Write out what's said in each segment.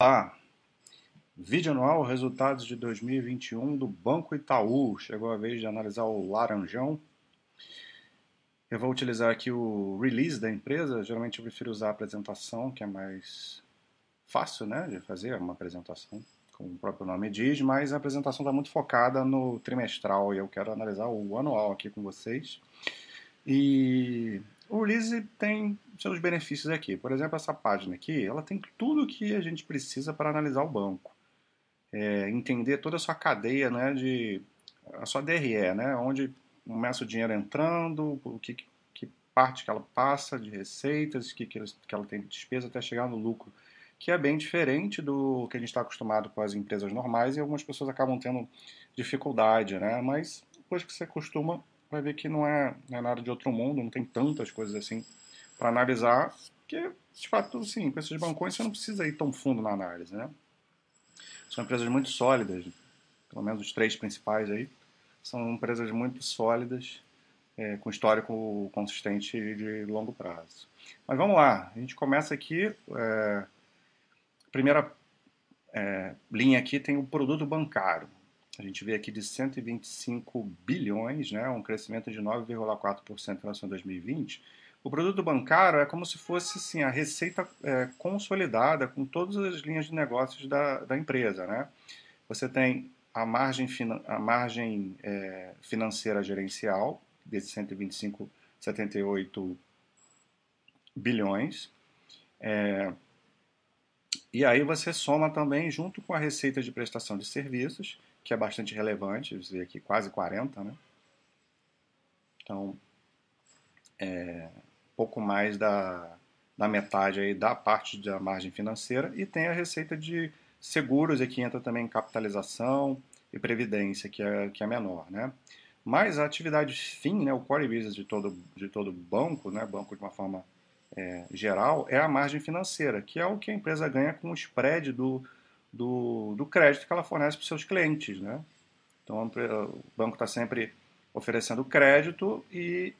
Ah, vídeo anual, resultados de 2021 do Banco Itaú. Chegou a vez de analisar o laranjão. Eu vou utilizar aqui o release da empresa. Geralmente eu prefiro usar a apresentação, que é mais fácil né, de fazer uma apresentação, como o próprio nome diz, mas a apresentação está muito focada no trimestral e eu quero analisar o anual aqui com vocês. E o release tem seus benefícios aqui. Por exemplo, essa página aqui, ela tem tudo o que a gente precisa para analisar o banco. É, entender toda a sua cadeia, né, de a sua DRE, né, onde começa o dinheiro entrando, o que, que parte que ela passa de receitas, que, que ela tem de despesa até chegar no lucro, que é bem diferente do que a gente está acostumado com as empresas normais e algumas pessoas acabam tendo dificuldade, né, mas depois que você acostuma, vai ver que não é, não é nada de outro mundo, não tem tantas coisas assim para analisar, que de fato, sim, com esses bancões você não precisa ir tão fundo na análise, né? São empresas muito sólidas, pelo menos os três principais aí, são empresas muito sólidas, é, com histórico consistente de longo prazo. Mas vamos lá, a gente começa aqui, é, primeira é, linha aqui tem o produto bancário. A gente vê aqui de 125 bilhões, né, um crescimento de 9,4% em relação a 2020. O produto bancário é como se fosse assim, a receita é, consolidada com todas as linhas de negócios da, da empresa. Né? Você tem a margem, a margem é, financeira gerencial, desses 125,78 bilhões. É, e aí você soma também, junto com a receita de prestação de serviços, que é bastante relevante, você vê aqui quase 40, né? Então, é, pouco mais da, da metade aí da parte da margem financeira e tem a receita de seguros, aqui entra também capitalização e previdência, que é, que é menor, né? Mas a atividade fim, né, o core business de todo, de todo banco, né, banco de uma forma é, geral, é a margem financeira, que é o que a empresa ganha com o spread do, do, do crédito que ela fornece para os seus clientes. Né? Então, o banco está sempre oferecendo crédito e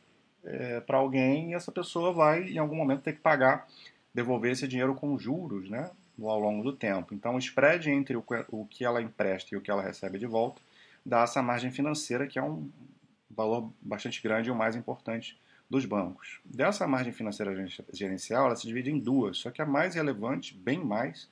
é, para alguém, essa pessoa vai, em algum momento, ter que pagar, devolver esse dinheiro com juros né, ao longo do tempo. Então, o spread entre o, o que ela empresta e o que ela recebe de volta dá essa margem financeira, que é um valor bastante grande e o mais importante dos bancos. Dessa margem financeira gerencial, ela se divide em duas, só que a mais relevante, bem mais,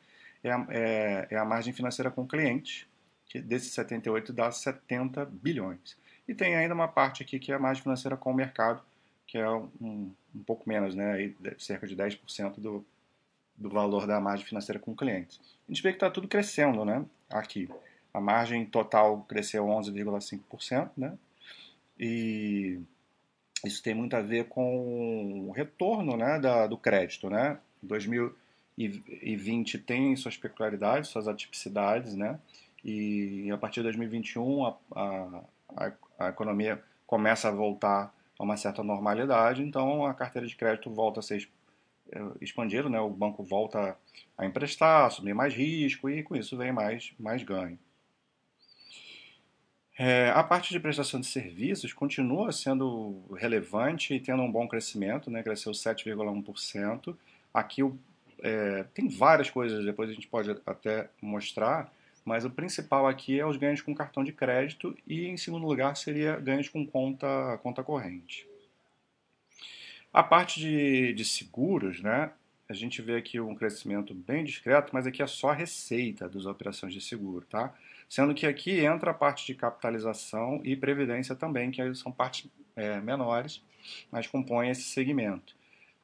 é a, é, é a margem financeira com cliente, que desses 78 dá 70 bilhões. E tem ainda uma parte aqui que é a margem financeira com o mercado, que é um, um pouco menos, né, aí, cerca de 10% do, do valor da margem financeira com clientes. A gente vê que está tudo crescendo né, aqui. A margem total cresceu 11,5%, né, e isso tem muito a ver com o retorno né, da, do crédito. Né? 2000 e 20 tem suas peculiaridades, suas atipicidades, né? E a partir de 2021 a, a, a economia começa a voltar a uma certa normalidade, então a carteira de crédito volta a ser é, expandida, né? O banco volta a emprestar, assumir mais risco e com isso vem mais, mais ganho. É, a parte de prestação de serviços continua sendo relevante e tendo um bom crescimento, né? cresceu 7,1%. Aqui o é, tem várias coisas, depois a gente pode até mostrar, mas o principal aqui é os ganhos com cartão de crédito e, em segundo lugar, seria ganhos com conta, conta corrente. A parte de, de seguros, né, a gente vê aqui um crescimento bem discreto, mas aqui é só a receita das operações de seguro, tá? Sendo que aqui entra a parte de capitalização e previdência também, que são partes é, menores, mas compõem esse segmento.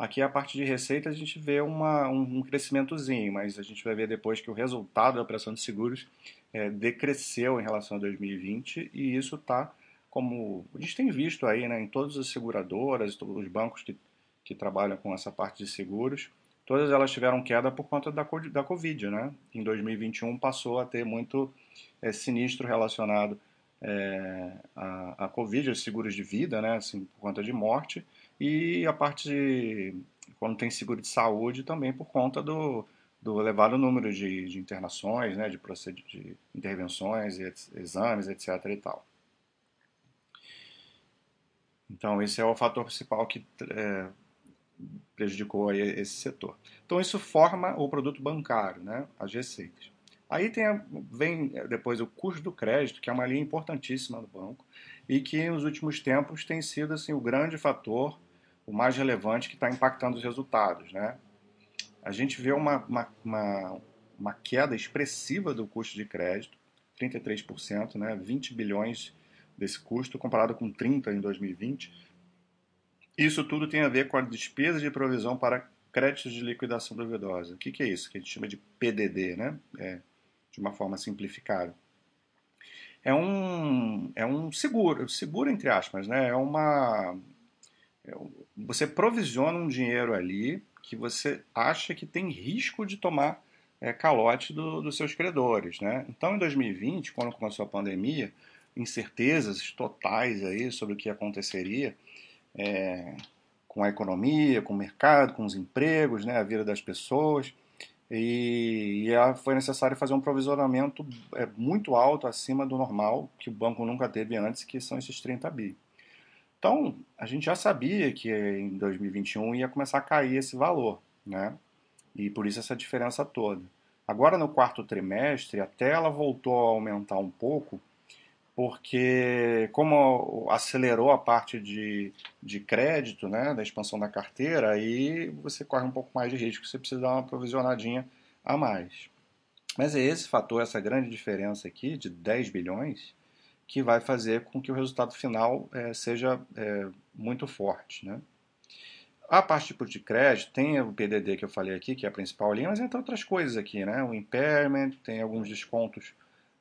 Aqui a parte de receita a gente vê uma, um crescimentozinho, mas a gente vai ver depois que o resultado da operação de seguros é, decresceu em relação a 2020 e isso está como a gente tem visto aí né, em todas as seguradoras, os bancos que, que trabalham com essa parte de seguros, todas elas tiveram queda por conta da, da Covid. Né? Em 2021 passou a ter muito é, sinistro relacionado é, à, à Covid, os seguros de vida, né, assim, por conta de morte, e a parte de, quando tem seguro de saúde também por conta do, do elevado número de, de internações, né, de, de intervenções, exames, etc. e tal. Então esse é o fator principal que é, prejudicou aí esse setor. Então isso forma o produto bancário, né, as receitas. Aí tem vem depois o custo do crédito, que é uma linha importantíssima do banco e que nos últimos tempos tem sido assim o grande fator, o mais relevante que está impactando os resultados, né? A gente vê uma, uma, uma, uma queda expressiva do custo de crédito, 33%, né? 20 bilhões desse custo comparado com 30 em 2020 isso tudo tem a ver com a despesa de provisão para créditos de liquidação duvidosa. O que, que é isso? Que a gente chama de PDD, né? É, de uma forma simplificada. É um, é um seguro, seguro entre aspas, né? É uma. É, você provisiona um dinheiro ali que você acha que tem risco de tomar é, calote do, dos seus credores, né? Então, em 2020, quando começou a pandemia, incertezas totais aí sobre o que aconteceria, é, com a economia, com o mercado, com os empregos, né, a vida das pessoas. E, e foi necessário fazer um provisionamento é, muito alto, acima do normal, que o banco nunca teve antes, que são esses 30 bi. Então, a gente já sabia que em 2021 ia começar a cair esse valor, né? E por isso essa diferença toda. Agora, no quarto trimestre, até ela voltou a aumentar um pouco, porque como acelerou a parte de, de crédito, né, da expansão da carteira, aí você corre um pouco mais de risco, você precisa dar uma provisionadinha a mais. Mas é esse fator, essa grande diferença aqui de 10 bilhões, que vai fazer com que o resultado final é, seja é, muito forte. Né? A parte de tipo de crédito tem o PDD que eu falei aqui, que é a principal linha, mas tem outras coisas aqui, né? O impairment, tem alguns descontos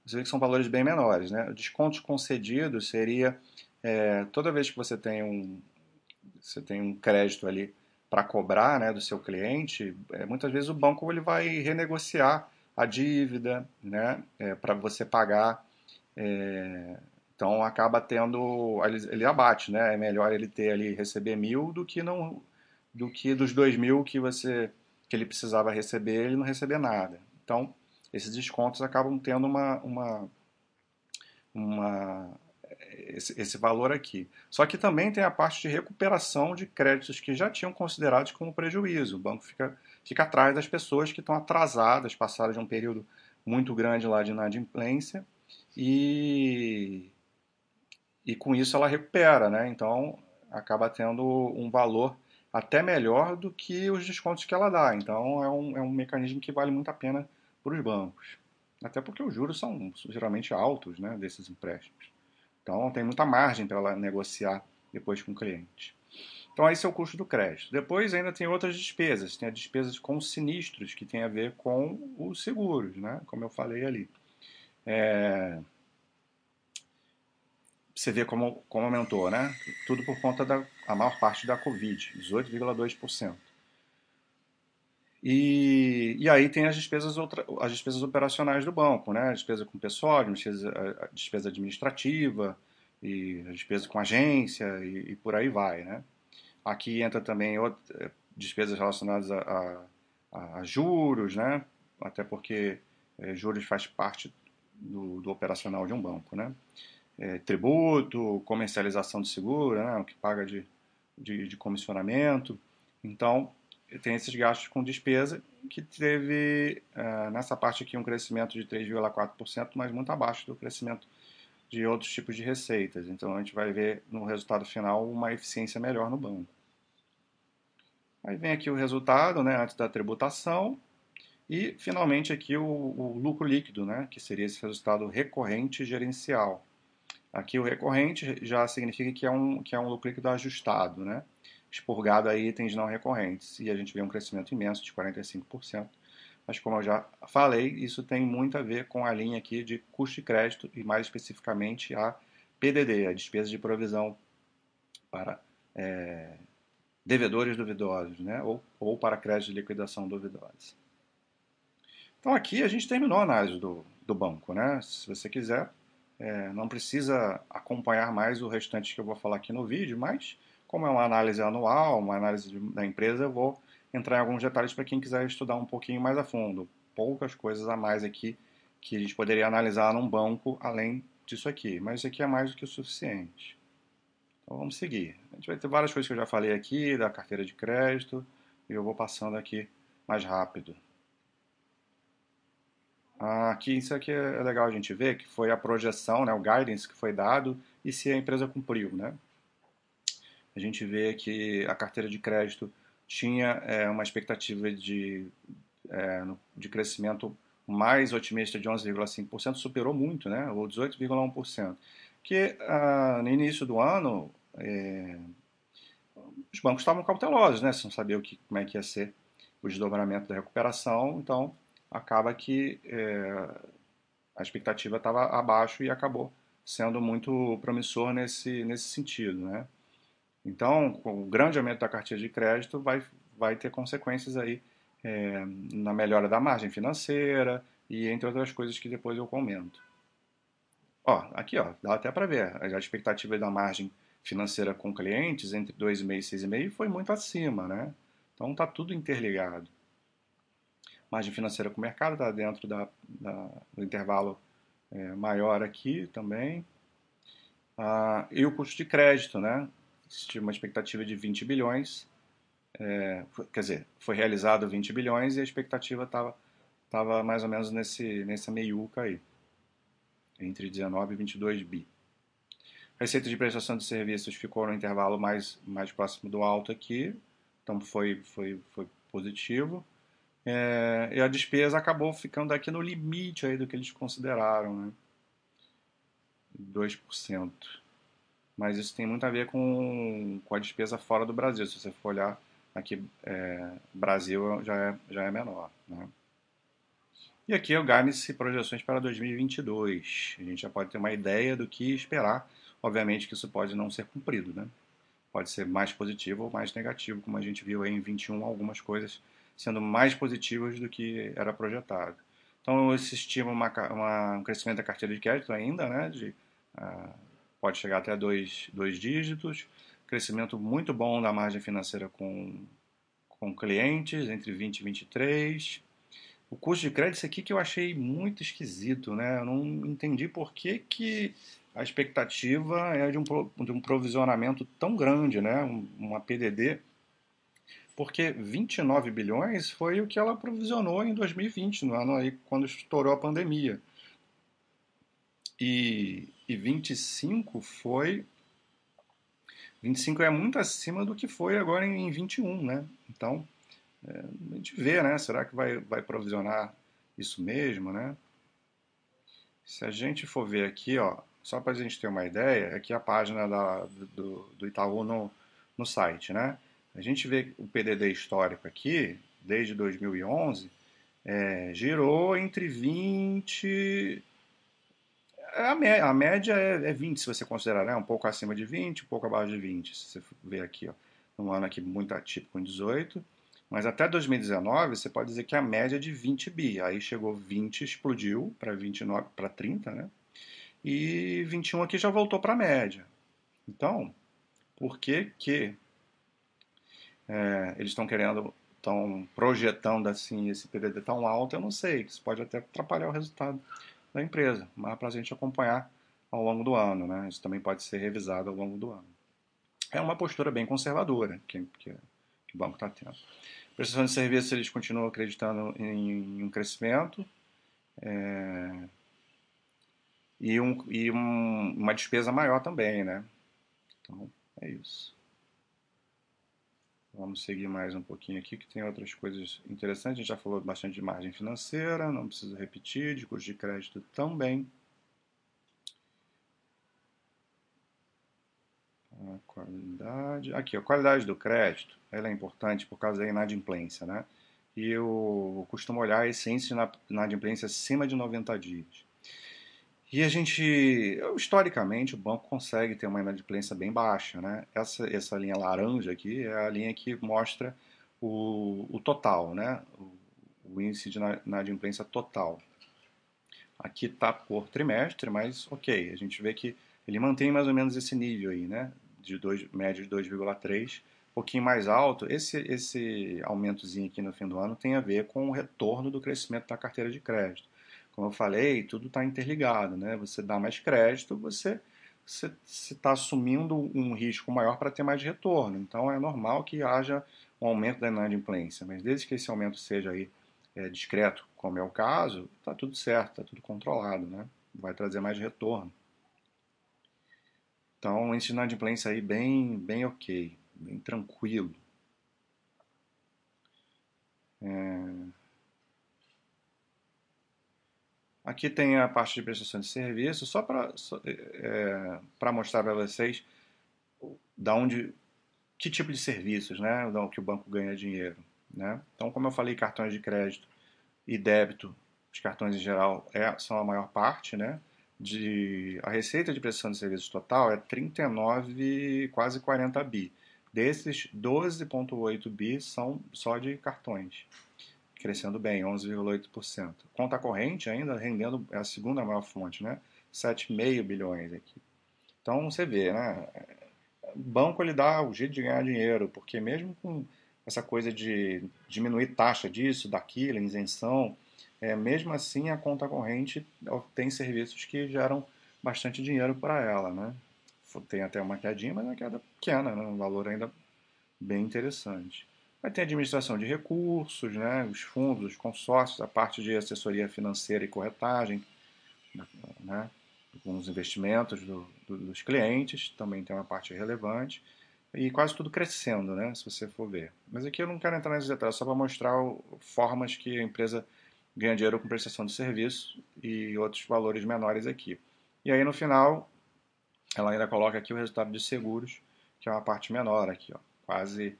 você vê que são valores bem menores. Né? Descontos concedidos seria é, toda vez que você tem um, você tem um crédito ali para cobrar né, do seu cliente, é, muitas vezes o banco ele vai renegociar a dívida né, é, para você pagar. É, então acaba tendo. Ele, ele, abate, né? É melhor ele ter ali receber mil do que não do que dos dois mil que você que ele precisava receber, ele não receber nada. Então esses descontos acabam tendo uma, uma, uma esse, esse, valor aqui. Só que também tem a parte de recuperação de créditos que já tinham considerados como prejuízo. O banco fica, fica atrás das pessoas que estão atrasadas, passaram de um período muito grande lá de inadimplência e, e com isso ela recupera, né? Então acaba tendo um valor até melhor do que os descontos que ela dá. Então é um, é um mecanismo que vale muito a pena para os bancos. Até porque os juros são geralmente altos né, desses empréstimos. Então tem muita margem para ela negociar depois com o cliente. Então esse é o custo do crédito. Depois ainda tem outras despesas. Tem as despesas com sinistros, que tem a ver com os seguros, né? como eu falei ali. É... Você vê como, como aumentou, né? Tudo por conta da a maior parte da Covid, 18,2%. E, e aí tem as despesas, outra, as despesas operacionais do banco, né? A despesa com pessoal, despesa, a despesa administrativa, e a despesa com agência e, e, por aí vai, né? Aqui entra também outra, eh, despesas relacionadas a, a, a, juros, né? Até porque é, juros faz parte do, do, operacional de um banco, né? É, tributo, comercialização de seguro, né? O que paga de, de, de comissionamento. Então, tem esses gastos com despesa, que teve uh, nessa parte aqui um crescimento de 3,4%, mas muito abaixo do crescimento de outros tipos de receitas. Então a gente vai ver no resultado final uma eficiência melhor no banco. Aí vem aqui o resultado né, antes da tributação e finalmente aqui o, o lucro líquido, né, que seria esse resultado recorrente gerencial. Aqui o recorrente já significa que é um, que é um lucro líquido ajustado, né? expurgado a itens não recorrentes. E a gente vê um crescimento imenso de 45%. Mas como eu já falei, isso tem muito a ver com a linha aqui de custo de crédito e mais especificamente a PDD, a despesa de provisão para é, devedores duvidosos, né? ou, ou para crédito de liquidação duvidosa. Então aqui a gente terminou a análise do, do banco. Né? Se você quiser, é, não precisa acompanhar mais o restante que eu vou falar aqui no vídeo, mas como é uma análise anual, uma análise da empresa, eu vou entrar em alguns detalhes para quem quiser estudar um pouquinho mais a fundo. Poucas coisas a mais aqui que a gente poderia analisar num banco além disso aqui, mas isso aqui é mais do que o suficiente. Então vamos seguir. A gente vai ter várias coisas que eu já falei aqui, da carteira de crédito, e eu vou passando aqui mais rápido. Aqui, isso aqui é legal a gente ver, que foi a projeção, né, o guidance que foi dado e se a empresa cumpriu. Né? A gente vê que a carteira de crédito tinha é, uma expectativa de, é, de crescimento mais otimista de 11,5%, superou muito, né, ou 18,1%. Que ah, no início do ano, é, os bancos estavam cautelosos, né, sem saber o que, como é que ia ser o desdobramento da recuperação, então acaba que é, a expectativa estava abaixo e acabou sendo muito promissor nesse, nesse sentido. Né? Então, o grande aumento da carteira de crédito vai, vai ter consequências aí é, na melhora da margem financeira e entre outras coisas que depois eu comento. Ó, aqui ó, dá até para ver, a expectativa da margem financeira com clientes entre 2,5 e 6,5 foi muito acima, né? Então tá tudo interligado margem financeira com o mercado, está dentro da, da, do intervalo é, maior aqui também. Ah, e o custo de crédito, né? Tinha uma expectativa de 20 bilhões, é, quer dizer, foi realizado 20 bilhões e a expectativa estava tava mais ou menos nesse, nessa meiuca aí, entre 19 e 22 bi. Receita de prestação de serviços ficou no intervalo mais, mais próximo do alto aqui, então foi, foi, foi positivo. É, e a despesa acabou ficando aqui no limite aí do que eles consideraram, né? 2%. Mas isso tem muito a ver com, com a despesa fora do Brasil. Se você for olhar aqui, é, Brasil já é, já é menor. Né? E aqui é o guidance e projeções para 2022. A gente já pode ter uma ideia do que esperar. Obviamente que isso pode não ser cumprido, né? Pode ser mais positivo ou mais negativo, como a gente viu aí em 21 algumas coisas sendo mais positivas do que era projetado. Então, se estima uma, uma, um crescimento da carteira de crédito ainda, né, de, uh, pode chegar até dois, dois dígitos, crescimento muito bom da margem financeira com, com clientes, entre 20 e 23. O custo de crédito, isso aqui que eu achei muito esquisito, né? Eu não entendi por que, que a expectativa é de um, de um provisionamento tão grande, né? Uma PDD porque 29 bilhões foi o que ela provisionou em 2020, no ano aí quando estourou a pandemia. E, e 25 foi 25 é muito acima do que foi agora em, 21, né? Então, é, a gente vê, né? Será que vai, vai provisionar isso mesmo, né? Se a gente for ver aqui, ó, só para a gente ter uma ideia, aqui é a página da, do, do Itaú no, no site, né? A gente vê o PDD histórico aqui, desde 2011, é, girou entre 20. A, média, a média é, é 20, se você considerar, né? um pouco acima de 20, um pouco abaixo de 20. Se você ver aqui, ó, um ano aqui muito atípico em 18. Mas até 2019, você pode dizer que a média é de 20 bi. Aí chegou 20, explodiu para 29, para 30, né? E 21 aqui já voltou para a média. Então, por que que é, eles estão querendo, estão projetando assim esse PDD tão alto, eu não sei, isso pode até atrapalhar o resultado da empresa, mas para a gente acompanhar ao longo do ano, né? Isso também pode ser revisado ao longo do ano. É uma postura bem conservadora que, que, que o banco está tendo. Prestação de serviços, eles continuam acreditando em, em um crescimento é, e, um, e um, uma despesa maior também, né? Então, é isso. Vamos seguir mais um pouquinho aqui, que tem outras coisas interessantes. A gente já falou bastante de margem financeira, não preciso repetir, de custo de crédito também. A qualidade. Aqui, a qualidade do crédito ela é importante por causa da inadimplência, né? E eu costumo olhar a essência na inadimplência acima de 90 dias. E a gente, historicamente, o banco consegue ter uma inadimplência bem baixa. Né? Essa, essa linha laranja aqui é a linha que mostra o, o total, né? o, o índice de inadimplência total. Aqui está por trimestre, mas ok, a gente vê que ele mantém mais ou menos esse nível aí, né? de dois, médio de 2,3, um pouquinho mais alto. Esse, esse aumentozinho aqui no fim do ano tem a ver com o retorno do crescimento da carteira de crédito. Como eu falei, tudo está interligado, né? Você dá mais crédito, você está assumindo um risco maior para ter mais retorno. Então é normal que haja um aumento da inadimplência, mas desde que esse aumento seja aí é, discreto, como é o caso, está tudo certo, está tudo controlado, né? vai trazer mais retorno. Então, de inadimplência aí bem, bem ok, bem tranquilo. É... Aqui tem a parte de prestação de serviço, só para é, para mostrar para vocês da onde, que tipo de serviços, né, que o banco ganha dinheiro, né? Então, como eu falei, cartões de crédito e débito, os cartões em geral é, são a maior parte, né? De a receita de prestação de serviços total é 39, quase 40 bi. Desses, 12,8 bi são só de cartões crescendo bem, 11,8%. Conta corrente ainda rendendo, é a segunda maior fonte, né? 7,5 bilhões aqui. Então você vê, né? O banco ele dá o jeito de ganhar dinheiro, porque mesmo com essa coisa de diminuir taxa disso, daquilo, isenção, é, mesmo assim a conta corrente tem serviços que geram bastante dinheiro para ela, né? Tem até uma quedinha, mas é uma queda pequena, né? um valor ainda bem interessante. Vai ter administração de recursos, né, os fundos, os consórcios, a parte de assessoria financeira e corretagem, né, com os investimentos do, do, dos clientes, também tem uma parte relevante, e quase tudo crescendo, né, se você for ver. Mas aqui eu não quero entrar nesses detalhes, só para mostrar formas que a empresa ganha dinheiro com prestação de serviço e outros valores menores aqui. E aí no final, ela ainda coloca aqui o resultado de seguros, que é uma parte menor aqui, ó, quase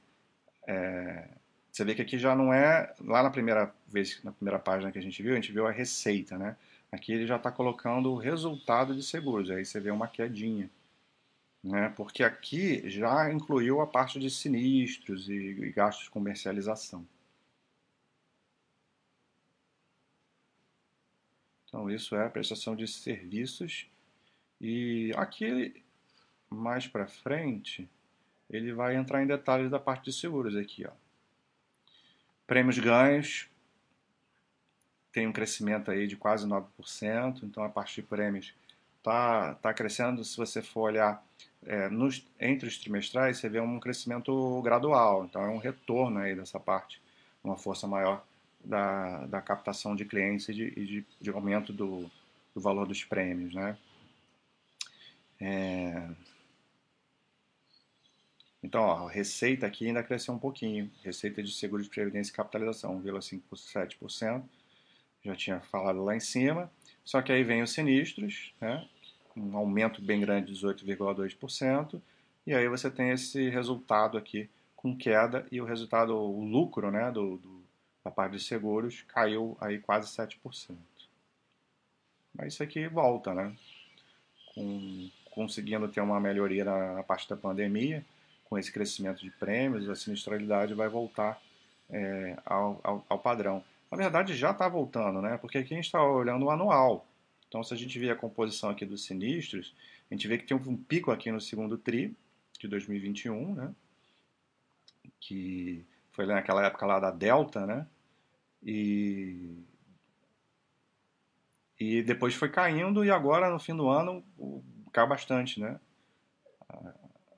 é, você vê que aqui já não é lá na primeira vez, na primeira página que a gente viu, a gente viu a receita, né? Aqui ele já está colocando o resultado de seguros, aí você vê uma quedinha, né? Porque aqui já incluiu a parte de sinistros e, e gastos de comercialização. Então isso é a prestação de serviços e aqui mais para frente ele vai entrar em detalhes da parte de seguros aqui. Ó. Prêmios ganhos tem um crescimento aí de quase 9%, então a parte de prêmios está tá crescendo. Se você for olhar é, nos, entre os trimestrais, você vê um crescimento gradual, então é um retorno aí dessa parte, uma força maior da, da captação de clientes e de, de, de aumento do, do valor dos prêmios, né? É, então, ó, a receita aqui ainda cresceu um pouquinho. Receita de seguro de previdência e capitalização, 1,57%. Já tinha falado lá em cima. Só que aí vem os sinistros, né? um aumento bem grande de 18,2%. E aí você tem esse resultado aqui com queda e o resultado, o lucro né, do, do da parte de seguros caiu aí quase 7%. Mas isso aqui volta, né? Com, conseguindo ter uma melhoria na, na parte da pandemia, com esse crescimento de prêmios, a sinistralidade vai voltar é, ao, ao, ao, padrão. Na verdade, já está voltando, né? porque aqui a gente está olhando o anual. Então, se a gente vê a composição aqui dos sinistros, a gente vê que tem um pico aqui no segundo TRI de 2021, né? que foi naquela época lá da Delta, né? E, e depois foi caindo e agora no fim do ano caiu bastante, né?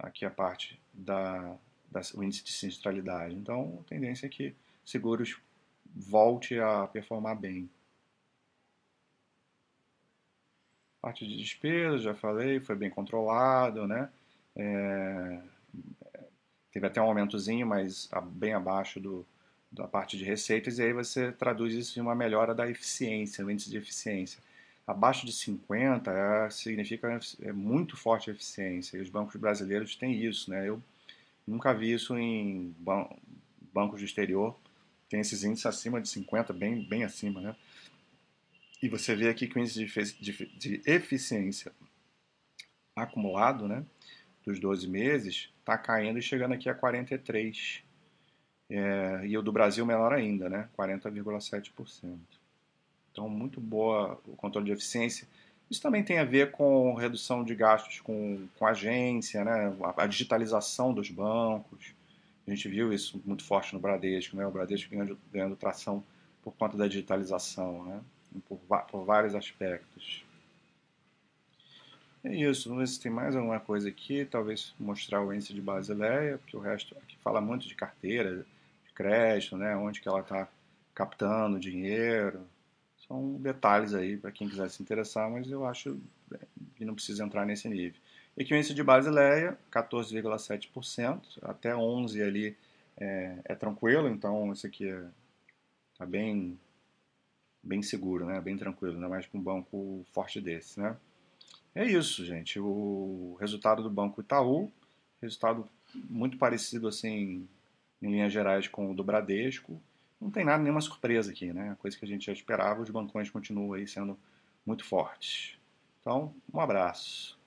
Aqui a parte da, da, o índice de sinistralidade. Então, a tendência é que seguros volte a performar bem. Parte de despesas, já falei, foi bem controlado, né? É, teve até um aumentozinho, mas bem abaixo do, da parte de receitas, e aí você traduz isso em uma melhora da eficiência, o índice de eficiência. Abaixo de 50 é, significa é muito forte a eficiência, e os bancos brasileiros têm isso. Né? Eu nunca vi isso em ban bancos do exterior, tem esses índices acima de 50, bem, bem acima. Né? E você vê aqui que o índice de, de, de eficiência acumulado né, dos 12 meses está caindo e chegando aqui a 43. É, e o do Brasil menor ainda, né, 40,7%. Então, muito boa o controle de eficiência. Isso também tem a ver com redução de gastos com, com agência, né? a, a digitalização dos bancos. A gente viu isso muito forte no Bradesco, né? o Bradesco ganhando, ganhando tração por conta da digitalização, né? por, por vários aspectos. É isso, vamos ver se tem mais alguma coisa aqui, talvez mostrar o índice de Basileia, porque o resto aqui fala muito de carteira, de crédito, né, onde que ela está captando dinheiro. São detalhes aí para quem quiser se interessar, mas eu acho que não precisa entrar nesse nível. E índice de Basileia, 14,7%, até 11 ali é, é, tranquilo, então isso aqui está é, tá bem, bem seguro, né? bem tranquilo, ainda mais com um banco forte desse. Né? É isso, gente. O resultado do Banco Itaú, resultado muito parecido assim, em linhas gerais, com o do Bradesco. Não tem nada, nenhuma surpresa aqui, né? A coisa que a gente já esperava, os bancões continuam aí sendo muito fortes. Então, um abraço.